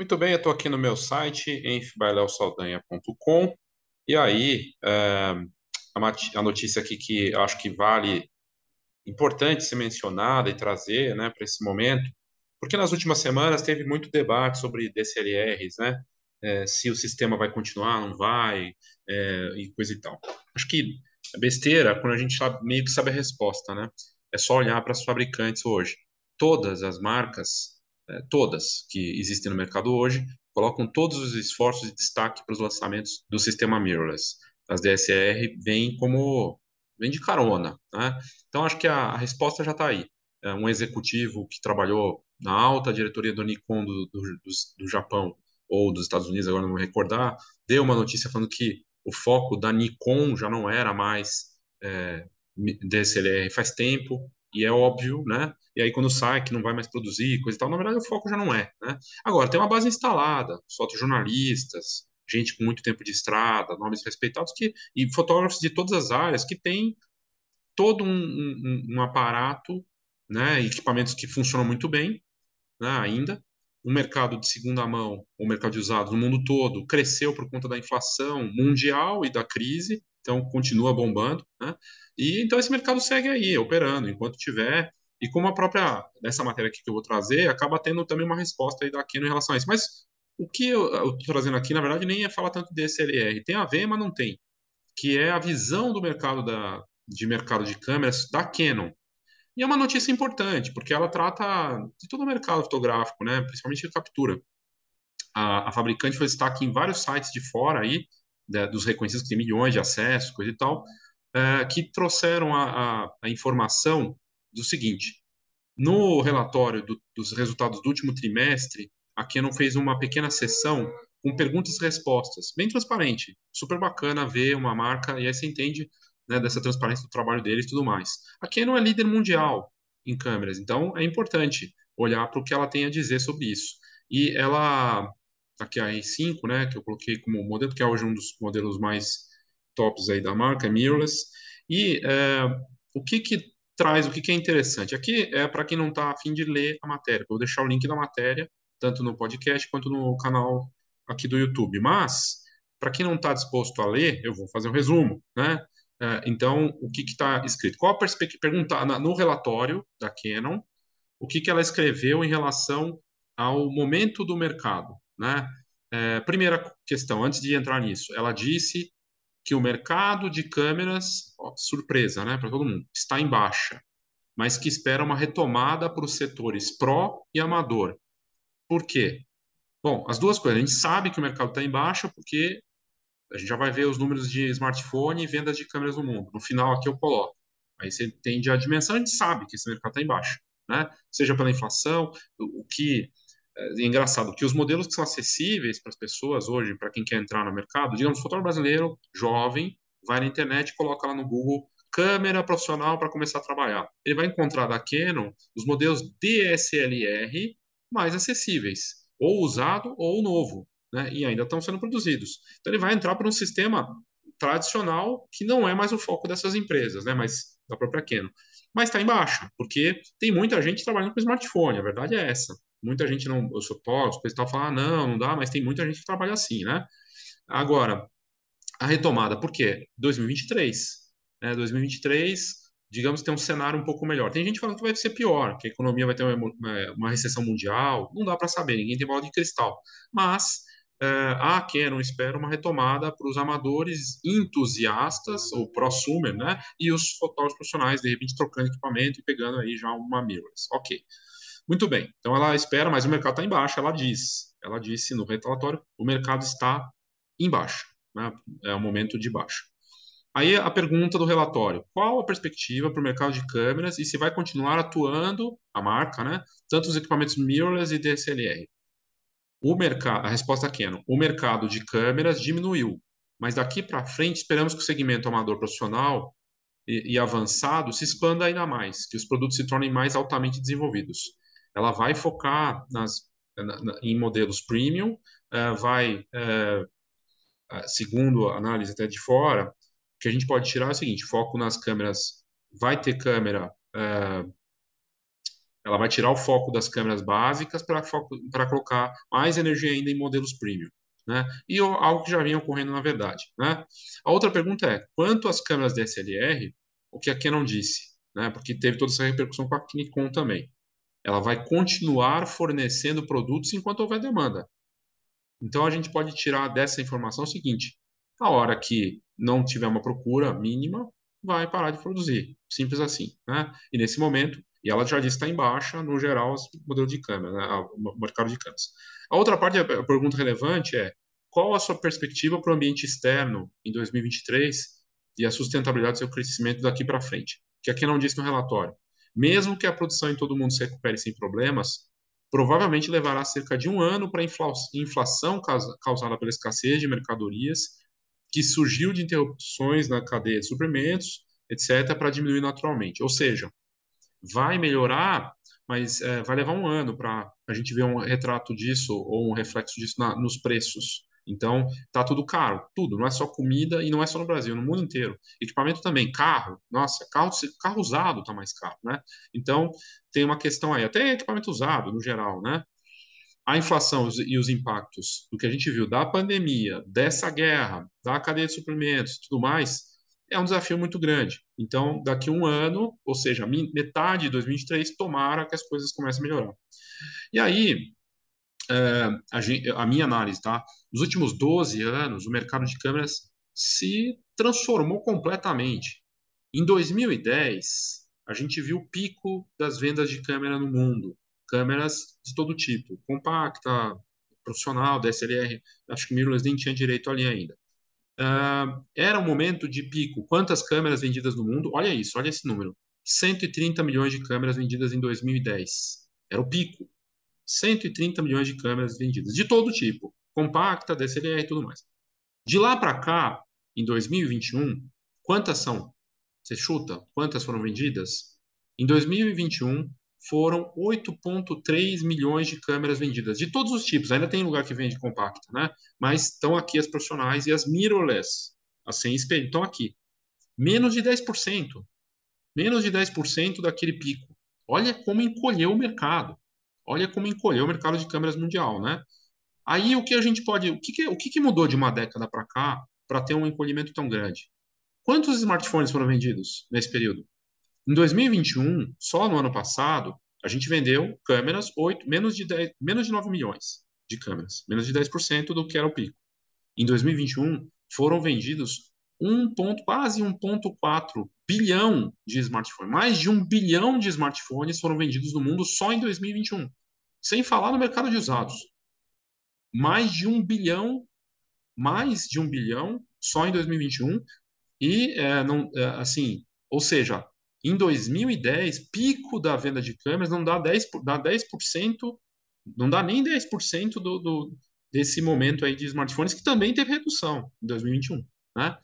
Muito bem, eu estou aqui no meu site, enfbaileosaldanha.com, e aí é, a notícia aqui que acho que vale, importante ser mencionada e trazer né, para esse momento, porque nas últimas semanas teve muito debate sobre DCLRs, né? É, se o sistema vai continuar, não vai, é, e coisa e tal. Acho que é besteira quando a gente sabe, meio que sabe a resposta, né? É só olhar para os fabricantes hoje. Todas as marcas todas que existem no mercado hoje, colocam todos os esforços de destaque para os lançamentos do sistema mirrorless. As DSR vêm como vem de carona, né? Então acho que a, a resposta já está aí. É um executivo que trabalhou na alta diretoria do Nikon do, do, do, do Japão ou dos Estados Unidos, agora não vou recordar, deu uma notícia falando que o foco da Nikon já não era mais é, DSLR faz tempo, e é óbvio, né? E aí quando sai que não vai mais produzir, coisa e tal, na verdade o foco já não é, né? Agora, tem uma base instalada, fotojornalistas, gente com muito tempo de estrada, nomes respeitados, que, e fotógrafos de todas as áreas que têm todo um, um, um aparato, né? Equipamentos que funcionam muito bem, né? Ainda. O mercado de segunda mão, o mercado de usados no mundo todo, cresceu por conta da inflação mundial e da crise, então continua bombando, né? E então esse mercado segue aí, operando, enquanto tiver. E como a própria, nessa matéria aqui que eu vou trazer, acaba tendo também uma resposta aí da Canon em relação a isso. Mas o que eu estou trazendo aqui, na verdade, nem é falar tanto de SLR. Tem a ver, mas não tem. Que é a visão do mercado da, de mercado de câmeras da Canon. E é uma notícia importante, porque ela trata de todo o mercado fotográfico, né? principalmente de captura. A, a fabricante foi destaque em vários sites de fora aí, de, dos reconhecidos que tem milhões de acessos, coisa e tal, é, que trouxeram a, a, a, informação do seguinte: no relatório do, dos resultados do último trimestre, a Canon fez uma pequena sessão com perguntas e respostas, bem transparente, super bacana ver uma marca, e aí você entende né, dessa transparência do trabalho deles e tudo mais. A Canon é líder mundial em câmeras, então é importante olhar para o que ela tem a dizer sobre isso. E ela, aqui a R5, né, que eu coloquei como modelo, que é hoje um dos modelos mais tops aí da marca, é mirrorless. E é, o que que traz, o que que é interessante? Aqui é para quem não está afim de ler a matéria. Eu vou deixar o link da matéria, tanto no podcast quanto no canal aqui do YouTube. Mas, para quem não está disposto a ler, eu vou fazer um resumo, né? É, então, o que está escrito? Qual a perspectiva? Perguntar no relatório da Canon, o que, que ela escreveu em relação ao momento do mercado, né? É, primeira questão, antes de entrar nisso, ela disse que o mercado de câmeras, ó, surpresa, né, para todo mundo, está em baixa, mas que espera uma retomada para os setores pró e amador. Por quê? Bom, as duas coisas. A gente sabe que o mercado está em baixa porque a gente já vai ver os números de smartphone e vendas de câmeras no mundo. No final aqui eu coloco. Aí você entende a dimensão, a gente sabe que esse mercado está em baixa, né? Seja pela inflação, o que é engraçado que os modelos que são acessíveis para as pessoas hoje, para quem quer entrar no mercado, digamos, fotógrafo brasileiro, jovem, vai na internet, coloca lá no Google câmera profissional para começar a trabalhar. Ele vai encontrar da Canon os modelos DSLR mais acessíveis, ou usado ou novo, né? E ainda estão sendo produzidos. Então ele vai entrar para um sistema tradicional que não é mais o foco dessas empresas, né? Mas da própria Canon. Mas está em baixa, porque tem muita gente trabalhando com smartphone, a verdade é essa muita gente não, os fotógrafos, coisa e tal, fala, ah, não, não dá, mas tem muita gente que trabalha assim, né? Agora, a retomada, por quê? 2023, né? 2023, digamos tem um cenário um pouco melhor. Tem gente falando que vai ser pior, que a economia vai ter uma, uma, recessão mundial, não dá para saber, ninguém tem bola de cristal. Mas é, a Canon espera uma retomada para os amadores entusiastas, ou prosumer, né? E os fotógrafos profissionais, de repente, trocando equipamento e pegando aí já uma mirrorless. Ok. Muito bem, então ela espera, mas o mercado está em baixa, ela diz. Ela disse no relatório, o mercado está em baixa, né? é o momento de baixa. Aí a pergunta do relatório: qual a perspectiva para o mercado de câmeras e se vai continuar atuando a marca, né? Tanto os equipamentos mirrorless e DSLR. O mercado, a resposta é Canon: o mercado de câmeras diminuiu, mas daqui para frente esperamos que o segmento amador profissional e, e avançado se expanda ainda mais, que os produtos se tornem mais altamente desenvolvidos ela vai focar nas, na, na, em modelos premium, uh, vai, uh, segundo a análise até de fora, que a gente pode tirar é o seguinte: foco nas câmeras, vai ter câmera uh, Ela vai tirar o foco das câmeras básicas para colocar mais energia ainda em modelos premium. Né? E algo que já vinha ocorrendo na verdade. Né? A outra pergunta é, quanto às câmeras DSLR, o que a Canon disse? Né? Porque teve toda essa repercussão com a Nikon também. Ela vai continuar fornecendo produtos enquanto houver demanda. Então, a gente pode tirar dessa informação o seguinte, a hora que não tiver uma procura mínima, vai parar de produzir. Simples assim. Né? E nesse momento, e ela já disse que está em baixa, no geral, o modelo de câmera, né? o mercado de câmeras. A outra parte, a pergunta relevante é, qual a sua perspectiva para o ambiente externo em 2023 e a sustentabilidade do seu crescimento daqui para frente? Que aqui não disse no relatório. Mesmo que a produção em todo mundo se recupere sem problemas, provavelmente levará cerca de um ano para a inflação causada pela escassez de mercadorias que surgiu de interrupções na cadeia de suprimentos, etc., para diminuir naturalmente. Ou seja, vai melhorar, mas é, vai levar um ano para a gente ver um retrato disso ou um reflexo disso na, nos preços. Então, tá tudo caro, tudo, não é só comida e não é só no Brasil, no mundo inteiro. Equipamento também, carro, nossa, carro, carro usado tá mais caro, né? Então, tem uma questão aí, até equipamento usado, no geral, né? A inflação e os impactos do que a gente viu da pandemia, dessa guerra, da cadeia de suprimentos tudo mais, é um desafio muito grande. Então, daqui a um ano, ou seja, metade de 2023, tomara que as coisas comecem a melhorar. E aí, a, a, minha análise, tá? Nos últimos 12 anos, o mercado de câmeras se transformou completamente. Em 2010, a gente viu o pico das vendas de câmera no mundo. Câmeras de todo tipo, compacta, profissional, DSLR, acho que mirrorless nem tinha direito ali ainda. Uh, era um momento de pico. Quantas câmeras vendidas no mundo? Olha isso, olha esse número. 130 milhões de câmeras vendidas em 2010. Era o pico. 130 milhões de câmeras vendidas, de todo tipo, compacta, DSLR e tudo mais. De lá para cá, em 2021, quantas são? Você chuta quantas foram vendidas? Em 2021, foram 8,3 milhões de câmeras vendidas, de todos os tipos. Ainda tem lugar que vende compacta, né? Mas estão aqui as profissionais e as mirrorless, as sem espelho, estão aqui. Menos de 10%. Menos de 10% daquele pico. Olha como encolheu o mercado. Olha como encolheu o mercado de câmeras mundial, né? Aí o que a gente pode, o que, que o que, que mudou de uma década para cá para ter um encolhimento tão grande? Quantos smartphones foram vendidos nesse período? Em 2021, só no ano passado, a gente vendeu câmeras 8, menos de 10, menos de 9 milhões de câmeras, menos de 10% do que era o pico. Em 2021, foram vendidos 1 ponto, quase 1,4 bilhão de smartphones. Mais de um bilhão de smartphones foram vendidos no mundo só em 2021 sem falar no mercado de usados. Mais de um bilhão, mais de um bilhão só em 2021 e é, não, é, assim, ou seja, em 2010, pico da venda de câmeras não dá 10%, dá 10% não dá nem 10% do, do, desse momento aí de smartphones, que também teve redução em 2021. Né?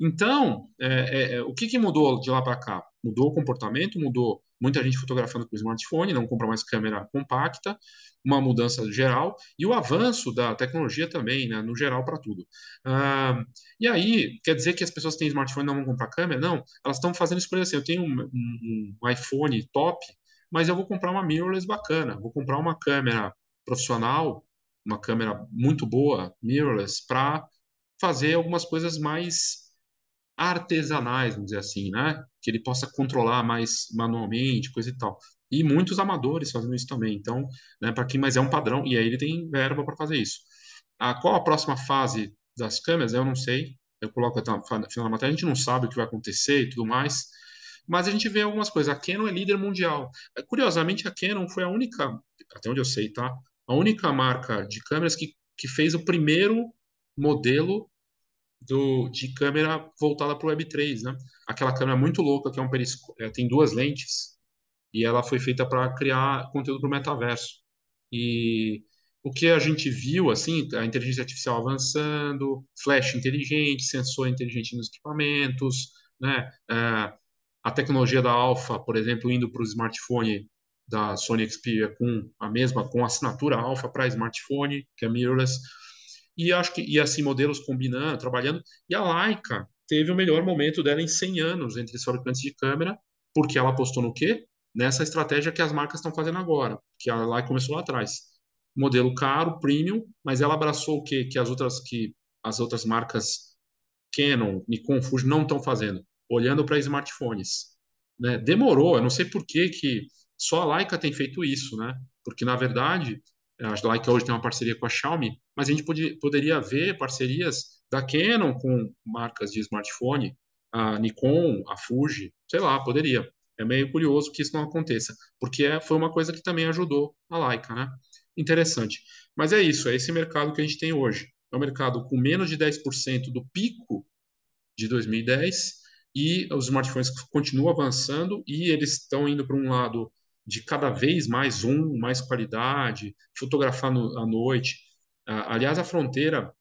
Então, é, é, é, o que, que mudou de lá para cá? Mudou o comportamento, mudou muita gente fotografando com smartphone, não compra mais câmera compacta, uma mudança geral e o avanço da tecnologia também, né, no geral para tudo. Ah, e aí, quer dizer que as pessoas que têm smartphone não vão comprar câmera? Não, elas estão fazendo escolha assim, eu tenho um, um, um iPhone top, mas eu vou comprar uma mirrorless bacana, vou comprar uma câmera profissional, uma câmera muito boa, mirrorless, para fazer algumas coisas mais artesanais, vamos dizer assim, né? Que ele possa controlar mais manualmente, coisa e tal. E muitos amadores fazendo isso também. Então, né, para quem mais é um padrão, e aí ele tem verba para fazer isso. A, qual a próxima fase das câmeras? Eu não sei. Eu coloco até no final da matéria, a gente não sabe o que vai acontecer e tudo mais. Mas a gente vê algumas coisas. A Canon é líder mundial. Curiosamente, a Canon foi a única, até onde eu sei, tá? A única marca de câmeras que, que fez o primeiro modelo do, de câmera voltada para o Web3, né? Aquela câmera muito louca que é um periscópio, é, tem duas lentes e ela foi feita para criar conteúdo para o metaverso. E o que a gente viu, assim, a inteligência artificial avançando, flash inteligente, sensor inteligente nos equipamentos, né? É, a tecnologia da Alpha, por exemplo, indo para o smartphone da Sony Xperia com a mesma, com assinatura Alpha para smartphone, que é mirrorless e acho que e assim modelos combinando, trabalhando. E a Leica teve o melhor momento dela em 100 anos entre os fabricantes de câmera, porque ela apostou no quê? nessa estratégia que as marcas estão fazendo agora, que a Leica começou lá atrás. Modelo caro, premium, mas ela abraçou o que que as outras que as outras marcas Canon, Nikon, Fuji não estão fazendo, olhando para smartphones. Né? Demorou, eu não sei por que, que só a Leica tem feito isso, né? Porque na verdade a Leica hoje tem uma parceria com a Xiaomi, mas a gente podia, poderia ver parcerias da Canon com marcas de smartphone, a Nikon, a Fuji, sei lá, poderia. É meio curioso que isso não aconteça, porque é, foi uma coisa que também ajudou a Leica, né? Interessante. Mas é isso, é esse mercado que a gente tem hoje. É um mercado com menos de 10% do pico de 2010 e os smartphones continuam avançando e eles estão indo para um lado de cada vez mais zoom, mais qualidade, fotografar no, à noite. Ah, aliás, a fronteira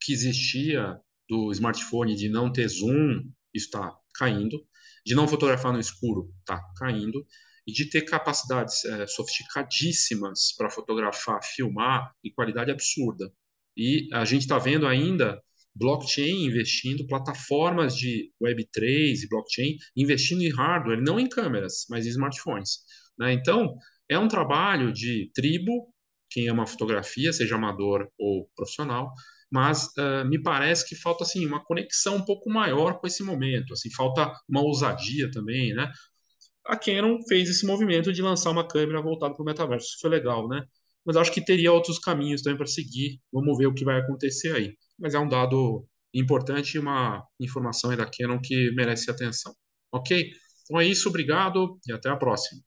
que existia do smartphone de não ter zoom está caindo, de não fotografar no escuro está caindo, e de ter capacidades é, sofisticadíssimas para fotografar, filmar em qualidade absurda. E a gente está vendo ainda blockchain investindo, plataformas de Web3 e blockchain investindo em hardware, não em câmeras, mas em smartphones. Né? Então, é um trabalho de tribo, quem ama fotografia, seja amador ou profissional, mas uh, me parece que falta assim uma conexão um pouco maior com esse momento, assim falta uma ousadia também, né? A Canon fez esse movimento de lançar uma câmera voltada para o metaverso, isso foi legal, né? Mas acho que teria outros caminhos também para seguir. Vamos ver o que vai acontecer aí. Mas é um dado importante e uma informação aí da Canon que merece atenção. Ok? Então é isso, obrigado e até a próxima.